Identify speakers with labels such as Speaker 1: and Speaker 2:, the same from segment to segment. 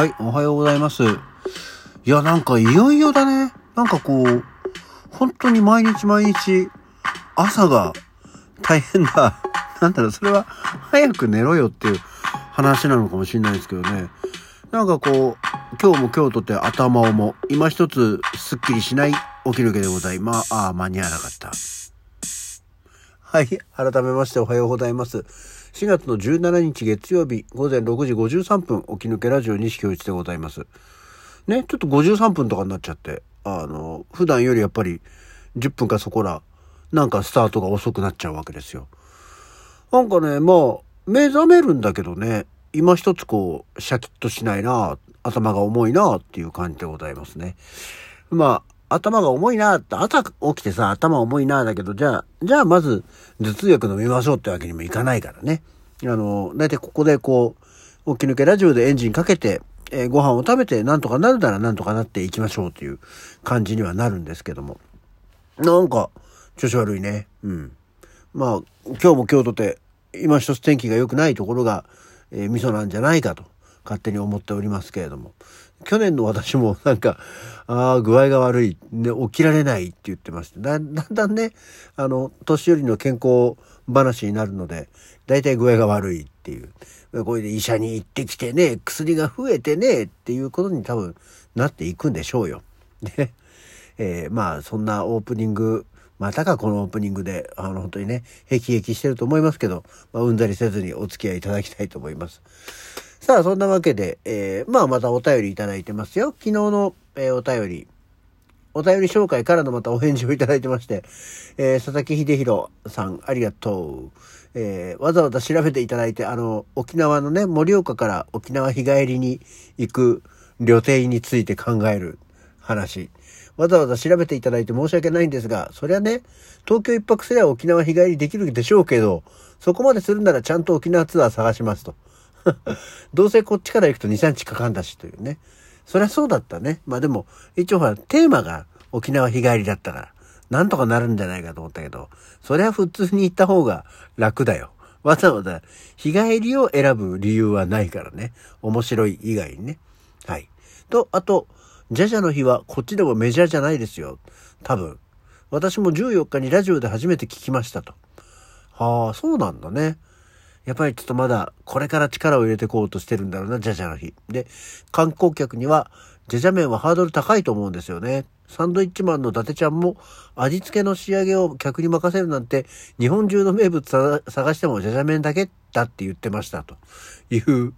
Speaker 1: はい、おはようございます。いや、なんかいよいよだね。なんかこう、本当に毎日毎日、朝が大変だ。なんだろう、それは早く寝ろよっていう話なのかもしれないですけどね。なんかこう、今日も今日とって頭をも、今一つすっきりしない起きるけでございます。ああ、間に合わなかった。はい。改めましておはようございます。4月の17日月曜日午前6時53分起き抜けラジオ西京一でございます。ね、ちょっと53分とかになっちゃって、あの、普段よりやっぱり10分かそこら、なんかスタートが遅くなっちゃうわけですよ。なんかね、まあ、目覚めるんだけどね、今一つこう、シャキッとしないな、頭が重いなっていう感じでございますね。ま、頭が重いなって、朝起きてさ、頭重いなだけど、じゃあ、じゃあまず、頭痛薬飲みましょうってわけにもいかないからね。あの、だいたいここでこう、起き抜けラジオでエンジンかけて、えーご飯を食べてなんとかなるならなんとかなっていきましょうという感じにはなるんですけども。なんか、調子悪いね。うん。まあ、今日も今日とて、今一つ天気が良くないところが、えー、味噌なんじゃないかと、勝手に思っておりますけれども。去年の私もなんか、ああ、具合が悪い、ね、起きられないって言ってまして、だんだんね、あの、年寄りの健康話になるので、だいたい具合が悪いっていう。これで医者に行ってきてね、薬が増えてね、っていうことに多分なっていくんでしょうよ。ね。えーまあ、そんなオープニング、またかこのオープニングで、あの、本当にね、へきへきしてると思いますけど、まあ、うんざりせずにお付き合いいただきたいと思います。さあ、そんなわけで、えーまあ、またお便りいただいてますよ。昨日の、えーお便り、お便り紹介からのまたお返事をいただいてまして、えー佐々木秀弘さん、ありがとう。えーわざわざ調べていただいて、あの、沖縄のね、盛岡から沖縄日帰りに行く旅程について考える話。わざわざ調べていただいて申し訳ないんですが、そりゃね、東京一泊すれば沖縄日帰りできるでしょうけど、そこまでするならちゃんと沖縄ツアー探しますと。どうせこっちから行くと2、3日かかんだしというね。そりゃそうだったね。まあでも、一応ほら、テーマが沖縄日帰りだったから、なんとかなるんじゃないかと思ったけど、そりゃ普通に行った方が楽だよ。わざわざ日帰りを選ぶ理由はないからね。面白い以外にね。はい。と、あと、ジャジャの日はこっちでもメジャーじゃないですよ。多分。私も14日にラジオで初めて聞きましたと。はあ、そうなんだね。やっぱりちょっとまだこれから力を入れてこうとしてるんだろうな、ジャジャの日。で、観光客には、ジャジャ麺はハードル高いと思うんですよね。サンドイッチマンの伊達ちゃんも味付けの仕上げを客に任せるなんて日本中の名物探してもジャジャ麺だけだって言ってましたという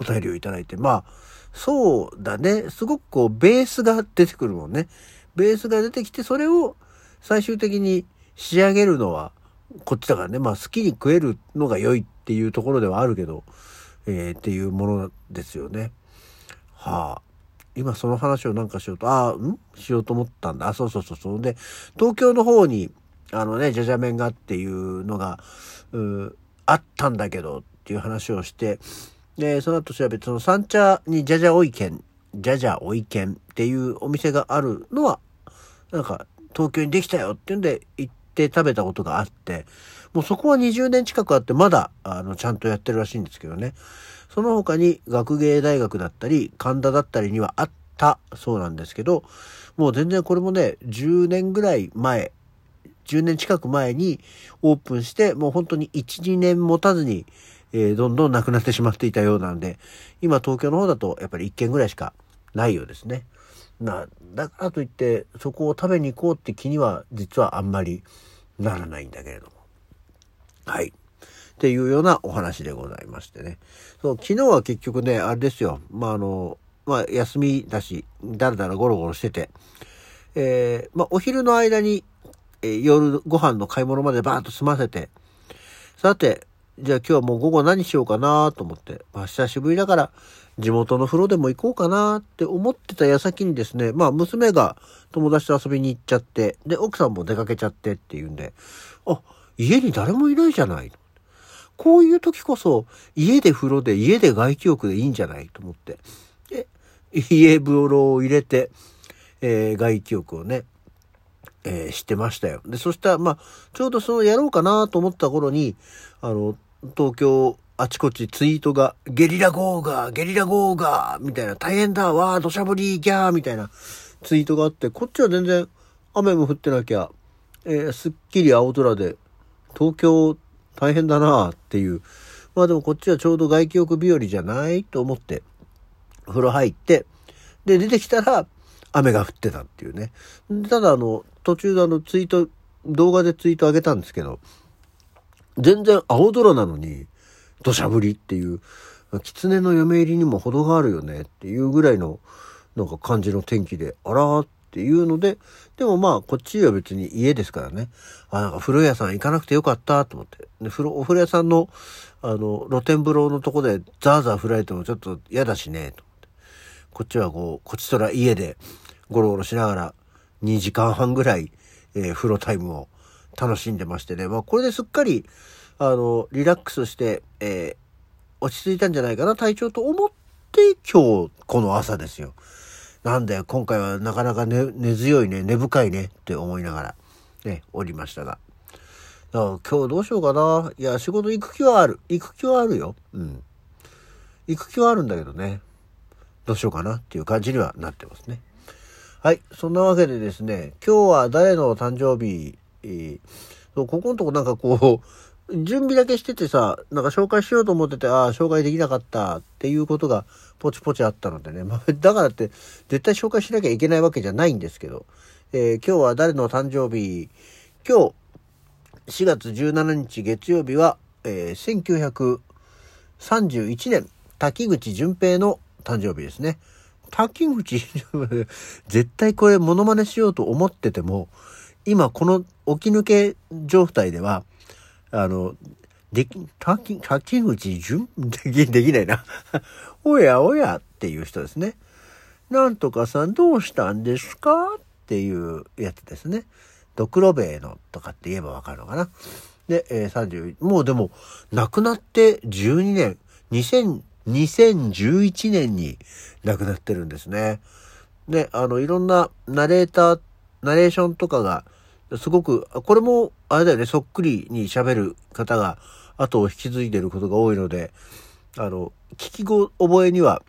Speaker 1: お便りをいただいて。まあ、そうだね。すごくこうベースが出てくるもんね。ベースが出てきてそれを最終的に仕上げるのはこっちだからね。まあ好きに食えるのが良いっていうところではあるけど、えーっていうものですよね。はあ。今その話をなんかしようと、ああ、ん？しようと思ったんだ。あ、そうそうそうそう。で、東京の方に、あのね、じゃじゃ麺がっていうのが、うあったんだけどっていう話をして、で、その後調べて、その三茶にじゃじゃおいけん、じゃじゃおいけんっていうお店があるのは、なんか、東京にできたよっていうんで行って食べたことがあって、もうそこは20年近くあって、まだ、あの、ちゃんとやってるらしいんですけどね。その他に学芸大学だったり、神田だったりにはあったそうなんですけど、もう全然これもね、10年ぐらい前、10年近く前にオープンして、もう本当に1、2年持たずに、えーどんどんなくなってしまっていたようなんで、今東京の方だとやっぱり1軒ぐらいしかないようですね。な、だからといって、そこを食べに行こうって気には実はあんまりならないんだけれども。はい。っていうようなお話でございましてね。そう、昨日は結局ね、あれですよ。まあ、あの、まあ、休みだし、だらだらゴロゴロしてて、えーまあ、お昼の間に、えー夜ご飯の買い物までバーッと済ませて、さて、じゃあ今日はもう午後何しようかなと思って、まあ、久しぶりだから、地元の風呂でも行こうかなって思ってた矢先にですね、まあ娘が友達と遊びに行っちゃって、で、奥さんも出かけちゃってっていうんで、あ、家に誰もいないじゃない。こういう時こそ、家で風呂で、家で外気浴でいいんじゃないと思って。で、家風呂を入れて、えー外気浴をね、えーしてましたよ。で、そしたら、まあ、ちょうどそのやろうかなと思った頃に、あの、東京あちこちツイートが、ゲリラ豪雨ゲリラ豪雨みたいな、大変だわー、土砂降りギャーみたいなツイートがあって、こっちは全然雨も降ってなきゃ、えー、すっきり青空で、東京大変だなーっていう。まあでもこっちはちょうど外気浴日和じゃないと思って、風呂入って、で、出てきたら雨が降ってたっていうね。ただあの、途中であのツイート、動画でツイート上げたんですけど、全然青空なのに土砂降りっていう、狐の嫁入りにも程があるよねっていうぐらいのなんか感じの天気で、あらーっていうので、でもまあこっちは別に家ですからね、あ、なんか風呂屋さん行かなくてよかったと思って。で、風呂、お風呂屋さんのあの露天風呂のとこでザーザー振られてもちょっと嫌だしね、と思って。こっちはこう、こっちとら家でゴロゴロしながら2時間半ぐらい、えー、風呂タイムを楽しんでましてね。まあ、これですっかり、あの、リラックスして、えー、落ち着いたんじゃないかな、体調と思って、今日、この朝ですよ。なんだよ、今回はなかなか根、根強いね、根深いねって思いながら、ね、おりましたが。だから今日どうしようかな。いや、仕事行く気はある。行く気はあるよ。うん。行く気はあるんだけどね。どうしようかなっていう感じにはなってますね。はい。そんなわけでですね、今日は誰の誕生日、えー、ここのとこなんかこう、準備だけしててさ、なんか紹介しようと思ってて、ああ、紹介できなかったっていうことがポチポチあったのでね。まあ、だからって絶対紹介しなきゃいけないわけじゃないんですけど、えー、今日は誰の誕生日？今日、4月17日月曜日は、えー、1931年、滝口淳平の誕生日ですね。滝口、絶対これモノマネしようと思ってても、今この起き抜け状態では、あの、でき、滝、滝口順、でき、できないな。おやおやっていう人ですね。なんとかさんどうしたんですか？っていうやつですね。ドクロベイのとかって言えばわかるのかな。で、えー、30、もうでも、亡くなって12年、2000、2011年に亡くなってるんですね。で、あの、いろんなナレーター、ナレーションとかが、すごく、これも、あれだよね、そっくりに喋る方が後を引き継いでることが多いので、あの、聞き覚えには、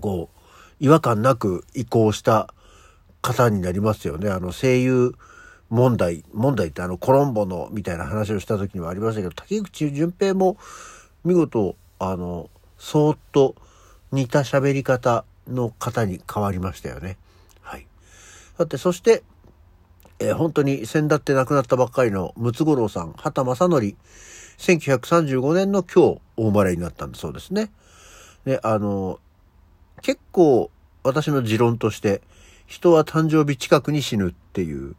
Speaker 1: こう、違和感なく移行した方になりますよね。あの、声優問題、問題ってあの、コロンボのみたいな話をした時にはありましたけど、竹口淳平も見事、あの、そーっと似た喋り方の方に変わりましたよね。はい。だって、そして、えー、本当に先だって亡くなったばっかりのムツゴロウさん、畑正則、1935年の今日お生まれになったんだそうですね。で、あの、結構私の持論として、人は誕生日近くに死ぬっていう、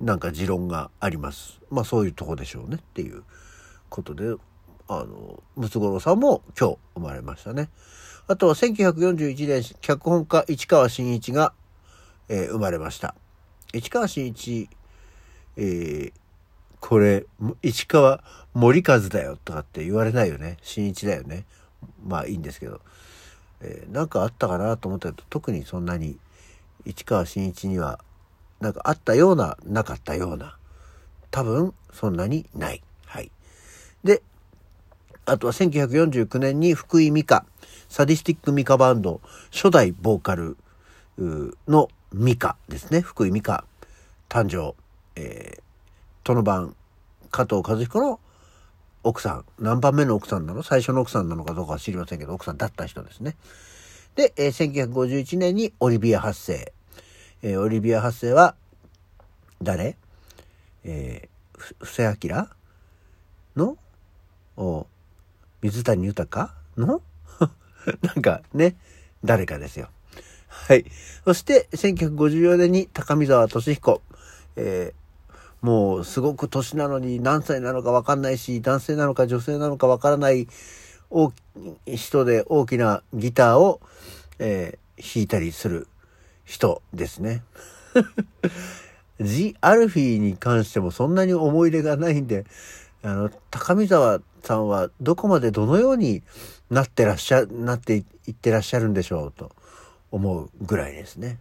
Speaker 1: なんか持論があります。まあそういうとこでしょうねっていうことで、あの、ムツゴロウさんも今日生まれましたね。あとは1941年、脚本家市川新一が、えー、生まれました。市川新一、えー、これ、市川森和だよとかって言われないよね。新一だよね。まあいいんですけど。えー、なんかあったかなと思ったけど、特にそんなに市川新一には、なんかあったような、なかったような。多分、そんなにない。はい。で、あとは1949年に福井美香、サディスティックミカバンド、初代ボーカルのミカですね。福井美香、誕生。えー、との番、加藤和彦の奥さん、何番目の奥さんなの？最初の奥さんなのかどうかは知りませんけど、奥さんだった人ですね。で、えー、1951年にオリビア発生。えー、オリビア発生は誰、えー、布施明のお水谷豊の？なんかね、誰かですよ。はい。そして、1954年に高見沢俊彦。えー、もうすごく年なのに何歳なのかわかんないし、男性なのか女性なのかわからない大人で大きなギターを、えー、弾いたりする人ですね。ジ・アルフィーに関してもそんなに思い入れがないんで、あの、高見沢さんはどこまでどのようになってらっしゃ、なっていってらっしゃるんでしょうと思うぐらいですね。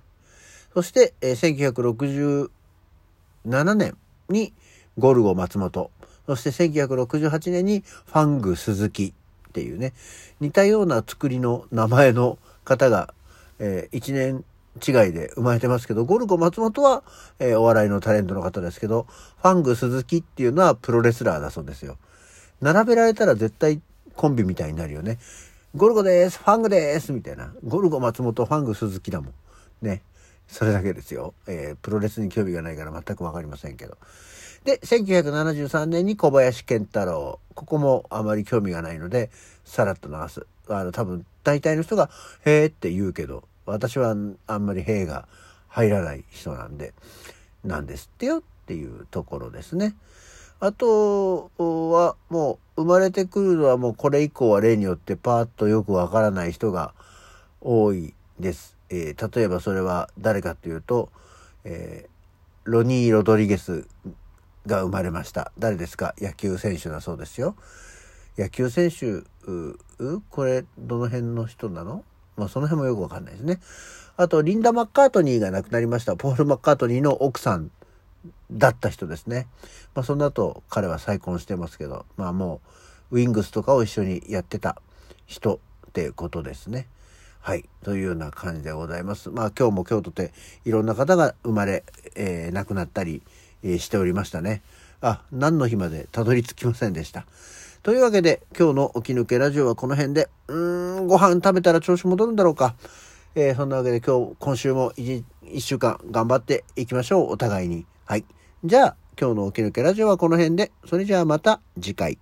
Speaker 1: そして、えー、1967年にゴルゴ松本、そして1968年にファング鈴木っていうね、似たような作りの名前の方が、えー、1年違いで生まれてますけど、ゴルゴ松本は、えー、お笑いのタレントの方ですけど、ファング鈴木っていうのはプロレスラーだそうですよ。並べられたら絶対コンビみたいになるよね。ゴルゴです、ファングです、みたいな。ゴルゴ松本、ファング鈴木だもん。ね。それだけですよ。えー、プロレスに興味がないから全くわかりませんけど。で、1973年に小林健太郎。ここもあまり興味がないので、さらっと流す。あの、多分、大体の人が、へーって言うけど、私はあんまりへーが入らない人なんで、なんですってよっていうところですね。あとは、もう、生まれてくるのはもうこれ以降は例によってパーッとよくわからない人が多いです。えー、例えばそれは誰かというと、えー、ロニー・ロドリゲスが生まれました。誰ですか？野球選手だそうですよ。野球選手、これ、どの辺の人なの？まあ、その辺もよくわかんないですね。あと、リンダ・マッカートニーが亡くなりました。ポール・マッカートニーの奥さんだった人ですね。まあ、その後、彼は再婚してますけど、まあもう、ウィングスとかを一緒にやってた人ってことですね。はい。というような感じでございます。まあ今日も今日とていろんな方が生まれ、えー、亡くなったり、えー、しておりましたね。あ、何の日までたどり着きませんでした。というわけで今日の起き抜けラジオはこの辺で、うーん、ご飯食べたら調子戻るんだろうか。えー、そんなわけで今日、今週も一週間頑張っていきましょう。お互いに。はい。じゃあ、今日のおき抜けラジオはこの辺で、それじゃあまた次回。